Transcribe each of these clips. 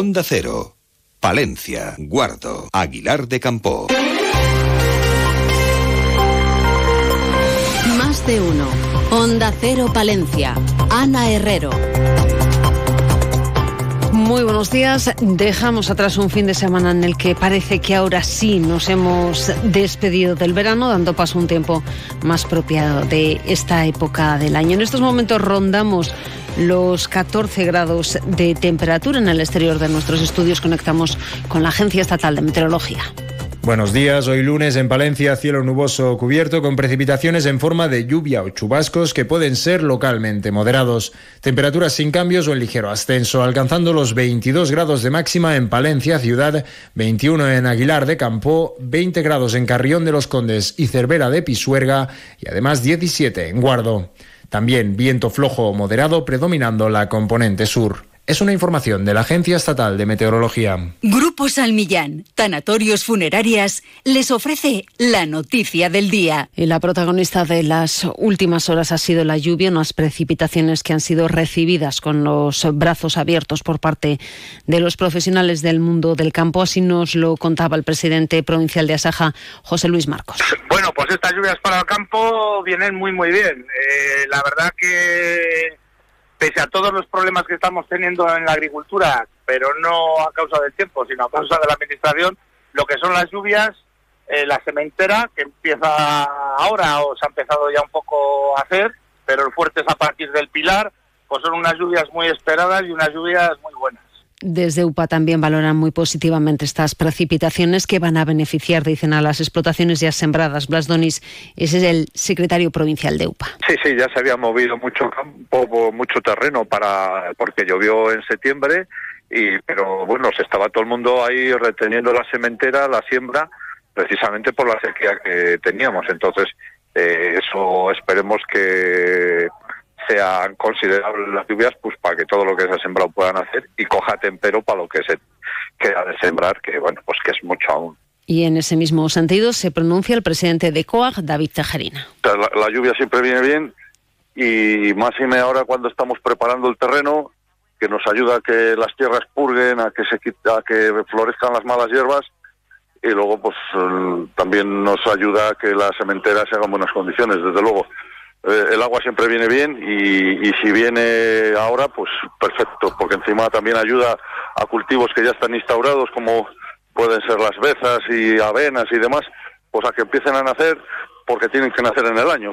Onda Cero, Palencia, Guardo, Aguilar de Campo. Más de uno. Onda Cero Palencia. Ana Herrero. Muy buenos días. Dejamos atrás un fin de semana en el que parece que ahora sí nos hemos despedido del verano, dando paso a un tiempo más apropiado de esta época del año. En estos momentos rondamos los 14 grados de temperatura en el exterior de nuestros estudios. Conectamos con la Agencia Estatal de Meteorología. Buenos días, hoy lunes en Palencia cielo nuboso cubierto con precipitaciones en forma de lluvia o chubascos que pueden ser localmente moderados. Temperaturas sin cambios o en ligero ascenso, alcanzando los 22 grados de máxima en Palencia ciudad, 21 en Aguilar de Campo, 20 grados en Carrión de los Condes y Cervera de Pisuerga y además 17 en Guardo. También viento flojo o moderado predominando la componente sur. Es una información de la Agencia Estatal de Meteorología. Grupo Salmillán, Tanatorios Funerarias, les ofrece la noticia del día. Y la protagonista de las últimas horas ha sido la lluvia, unas precipitaciones que han sido recibidas con los brazos abiertos por parte de los profesionales del mundo del campo. Así nos lo contaba el presidente provincial de Asaja, José Luis Marcos. Bueno, pues estas lluvias para el campo vienen muy, muy bien. Eh, la verdad que pese a todos los problemas que estamos teniendo en la agricultura, pero no a causa del tiempo, sino a causa de la administración, lo que son las lluvias, eh, la sementera, que empieza ahora o se ha empezado ya un poco a hacer, pero el fuerte es a partir del pilar, pues son unas lluvias muy esperadas y unas lluvias muy buenas. Desde UPA también valoran muy positivamente estas precipitaciones que van a beneficiar, dicen, a las explotaciones ya sembradas. Blas Donis, ese es el secretario provincial de UPA. Sí, sí, ya se había movido mucho campo, mucho terreno para porque llovió en septiembre, y pero bueno, se estaba todo el mundo ahí reteniendo la sementera, la siembra, precisamente por la sequía que teníamos. Entonces, eh, eso esperemos que sean considerables las lluvias pues para que todo lo que se ha sembrado puedan hacer y coja tempero para lo que se queda de sembrar, que bueno, pues que es mucho aún. Y en ese mismo sentido se pronuncia el presidente de COAG, David Tejerina. La, lluvia siempre viene bien y más y me ahora cuando estamos preparando el terreno, que nos ayuda a que las tierras purguen, a que se a que florezcan las malas hierbas y luego pues también nos ayuda a que la sementera se haga en buenas condiciones, desde luego. Eh, el agua siempre viene bien y, si viene ahora, pues perfecto, porque encima también ayuda a cultivos que ya están instaurados, como pueden ser las bezas y avenas y demás, pues a que empiecen a nacer porque tienen que nacer en el año.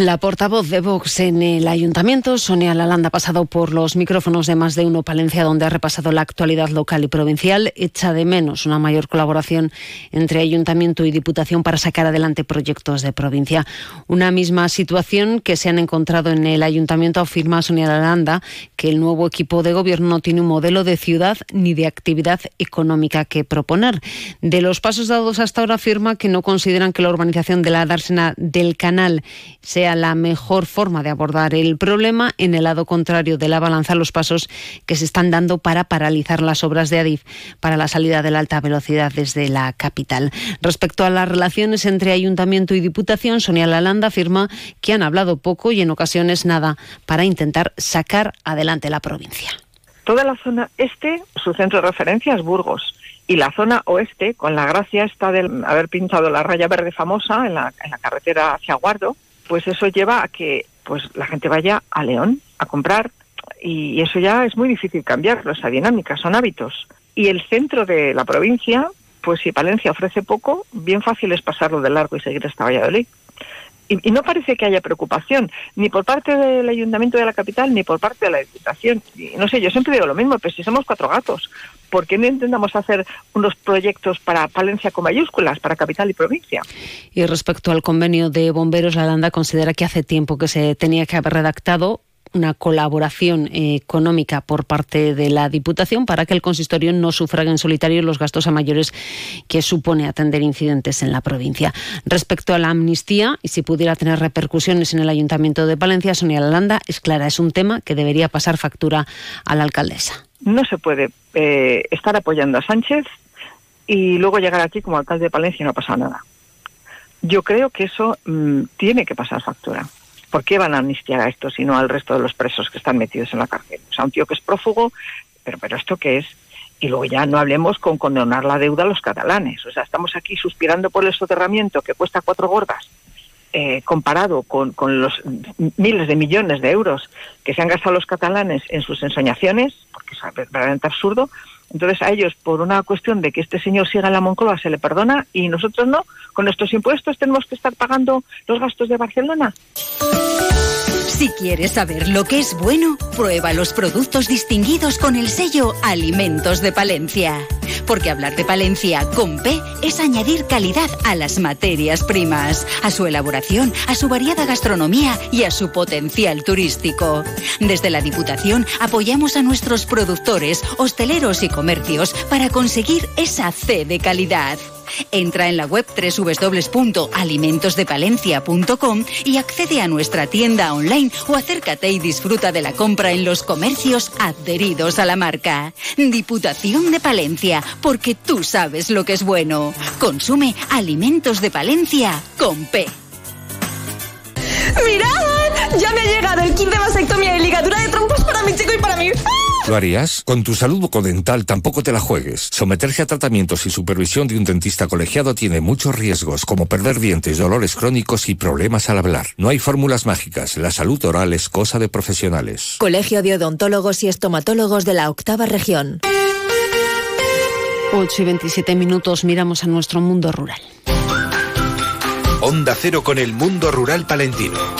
La portavoz de Vox en el ayuntamiento, Sonia Lalanda, ha pasado por los micrófonos de más de uno Palencia, donde ha repasado la actualidad local y provincial. Echa de menos una mayor colaboración entre ayuntamiento y diputación para sacar adelante proyectos de provincia. Una misma situación que se han encontrado en el ayuntamiento, afirma Sonia Lalanda, que el nuevo equipo de gobierno no tiene un modelo de ciudad ni de actividad económica que proponer. De los pasos dados hasta ahora, afirma que no consideran que la urbanización de la dársena del canal sea la mejor forma de abordar el problema. En el lado contrario de la balanza, los pasos que se están dando para paralizar las obras de Adif para la salida de la alta velocidad desde la capital. Respecto a las relaciones entre ayuntamiento y diputación, Sonia Lalanda afirma que han hablado poco y en ocasiones nada para intentar sacar adelante la provincia. Toda la zona este, su centro de referencia es Burgos y la zona oeste, con la gracia está de haber pintado la raya verde famosa en la, en la carretera hacia Guardo, pues eso lleva a que pues la gente vaya a León a comprar. Y eso ya es muy difícil cambiarlo, esa dinámica, son hábitos. Y el centro de la provincia, pues si Palencia ofrece poco, bien fácil es pasarlo de largo y seguir hasta Valladolid y, no parece que haya preocupación, ni por parte del Ayuntamiento de la capital, ni por parte de la Diputación. no sé, yo siempre digo lo mismo, pero si somos cuatro gatos, ¿por qué no intentamos hacer unos proyectos para Palencia con mayúsculas, para capital y provincia? Y respecto al convenio de bomberos, la Landa considera que hace tiempo que se tenía que haber redactado una colaboración económica por parte de la Diputación para que el consistorio no sufraga en solitario los gastos a mayores que supone atender incidentes en la provincia. Respecto a la amnistía, y si pudiera tener repercusiones en el Ayuntamiento de Palencia, Sonia Lalanda es clara, es un tema que debería pasar factura a la alcaldesa. No se puede eh, estar apoyando a Sánchez y luego llegar aquí como alcalde de Palencia y no pasa nada. Yo creo que eso mm, tiene que pasar factura. ¿Por qué van a amnistiar a esto si no al resto de los presos que están metidos en la cárcel? O sea, un tío que es prófugo, pero, pero ¿esto qué es? Y luego ya no hablemos con condenar la deuda a los catalanes. O sea, estamos aquí suspirando por el soterramiento que cuesta cuatro gordas, eh, comparado con, con, los miles de millones de euros que se han gastado los catalanes en sus ensoñaciones, porque es verdaderamente absurdo, entonces a ellos, por una cuestión de que este señor siga en la Moncloa, se le perdona y nosotros no. Con nuestros impuestos tenemos que estar pagando los gastos de Barcelona. Si quieres saber lo que es bueno, prueba los productos distinguidos con el sello Alimentos de Palencia. Porque hablar de Palencia con P es añadir calidad a las materias primas, a su elaboración, a su variada gastronomía y a su potencial turístico. Desde la Diputación apoyamos a nuestros productores, hosteleros y comercios para conseguir esa C de calidad. Entra en la web www.alimentosdepalencia.com y accede a nuestra tienda online o acércate y disfruta de la compra en los comercios adheridos a la marca. Diputación de Palencia, porque tú sabes lo que es bueno. Consume Alimentos de Palencia con P. ¡Mirad! Ya me ha llegado el kit de vasectomía y ligadura de trompas para mi chico y para mí. ¿Lo harías? Con tu salud bucodental tampoco te la juegues. Someterse a tratamientos y supervisión de un dentista colegiado tiene muchos riesgos, como perder dientes, dolores crónicos y problemas al hablar. No hay fórmulas mágicas. La salud oral es cosa de profesionales. Colegio de Odontólogos y Estomatólogos de la Octava Región. 8 y 27 minutos miramos a nuestro mundo rural. Onda Cero con el mundo rural palentino.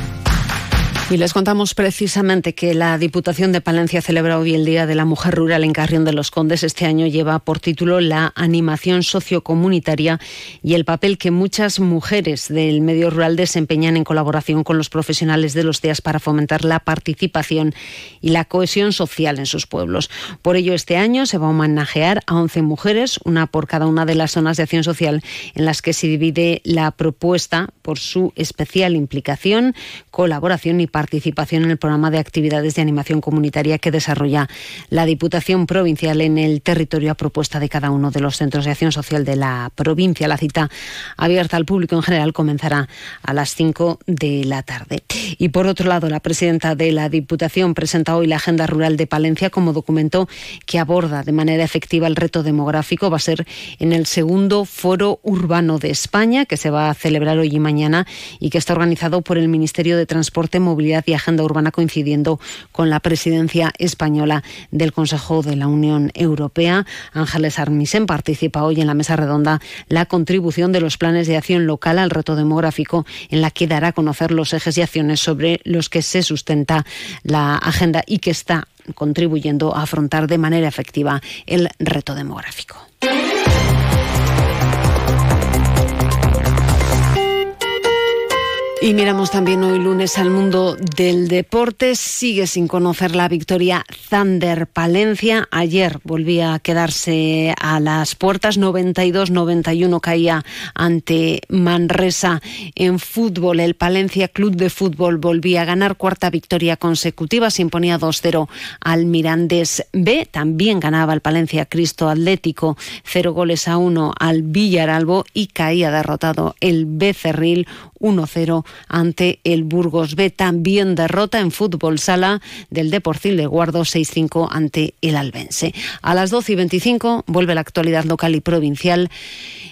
Y les contamos precisamente que la Diputación de Palencia celebra hoy el Día de la Mujer Rural en Carrión de los Condes. Este año lleva por título la animación sociocomunitaria y el papel que muchas mujeres del medio rural desempeñan en colaboración con los profesionales de los días para fomentar la participación y la cohesión social en sus pueblos. Por ello, este año se va a homenajear a 11 mujeres, una por cada una de las zonas de acción social en las que se divide la propuesta por su especial implicación, colaboración y participación participación en el programa de actividades de animación comunitaria que desarrolla la Diputación Provincial en el territorio a propuesta de cada uno de los centros de acción social de la provincia. La cita abierta al público en general comenzará a las 5 de la tarde. Y por otro lado, la presidenta de la Diputación presenta hoy la Agenda Rural de Palencia como documento que aborda de manera efectiva el reto demográfico. Va a ser en el segundo Foro Urbano de España que se va a celebrar hoy y mañana y que está organizado por el Ministerio de Transporte, Movilidad y Agenda Urbana coincidiendo con la presidencia española del Consejo de la Unión Europea. Ángeles Armisen participa hoy en la mesa redonda la contribución de los planes de acción local al reto demográfico, en la que dará a conocer los ejes y acciones sobre los que se sustenta la agenda y que está contribuyendo a afrontar de manera efectiva el reto demográfico. Y miramos también hoy lunes al mundo del deporte. Sigue sin conocer la victoria Thunder Palencia. Ayer volvía a quedarse a las puertas. 92-91 caía ante Manresa en fútbol. El Palencia Club de Fútbol volvía a ganar cuarta victoria consecutiva. Se imponía 2-0 al Mirandés B. También ganaba el Palencia Cristo Atlético 0 goles a 1 al Villaralbo y caía derrotado el Becerril 1-0 ante el Burgos B. También derrota en fútbol sala del Deportil de Guardo 6-5 ante el Albense. A las 12 y 25 vuelve la actualidad local y provincial.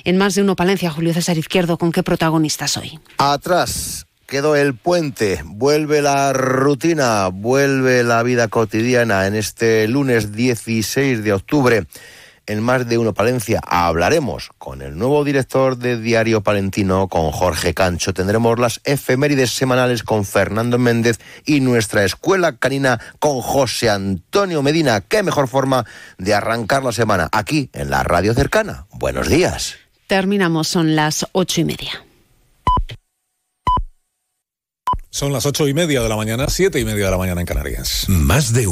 En más de uno Palencia, Julio César Izquierdo, ¿con qué protagonistas hoy? Atrás quedó el puente, vuelve la rutina, vuelve la vida cotidiana en este lunes 16 de octubre en Más de Uno Palencia hablaremos con el nuevo director de Diario Palentino, con Jorge Cancho. Tendremos las efemérides semanales con Fernando Méndez y nuestra escuela canina con José Antonio Medina. Qué mejor forma de arrancar la semana aquí en la radio cercana. Buenos días. Terminamos, son las ocho y media. Son las ocho y media de la mañana, siete y media de la mañana en Canarias. Más de uno.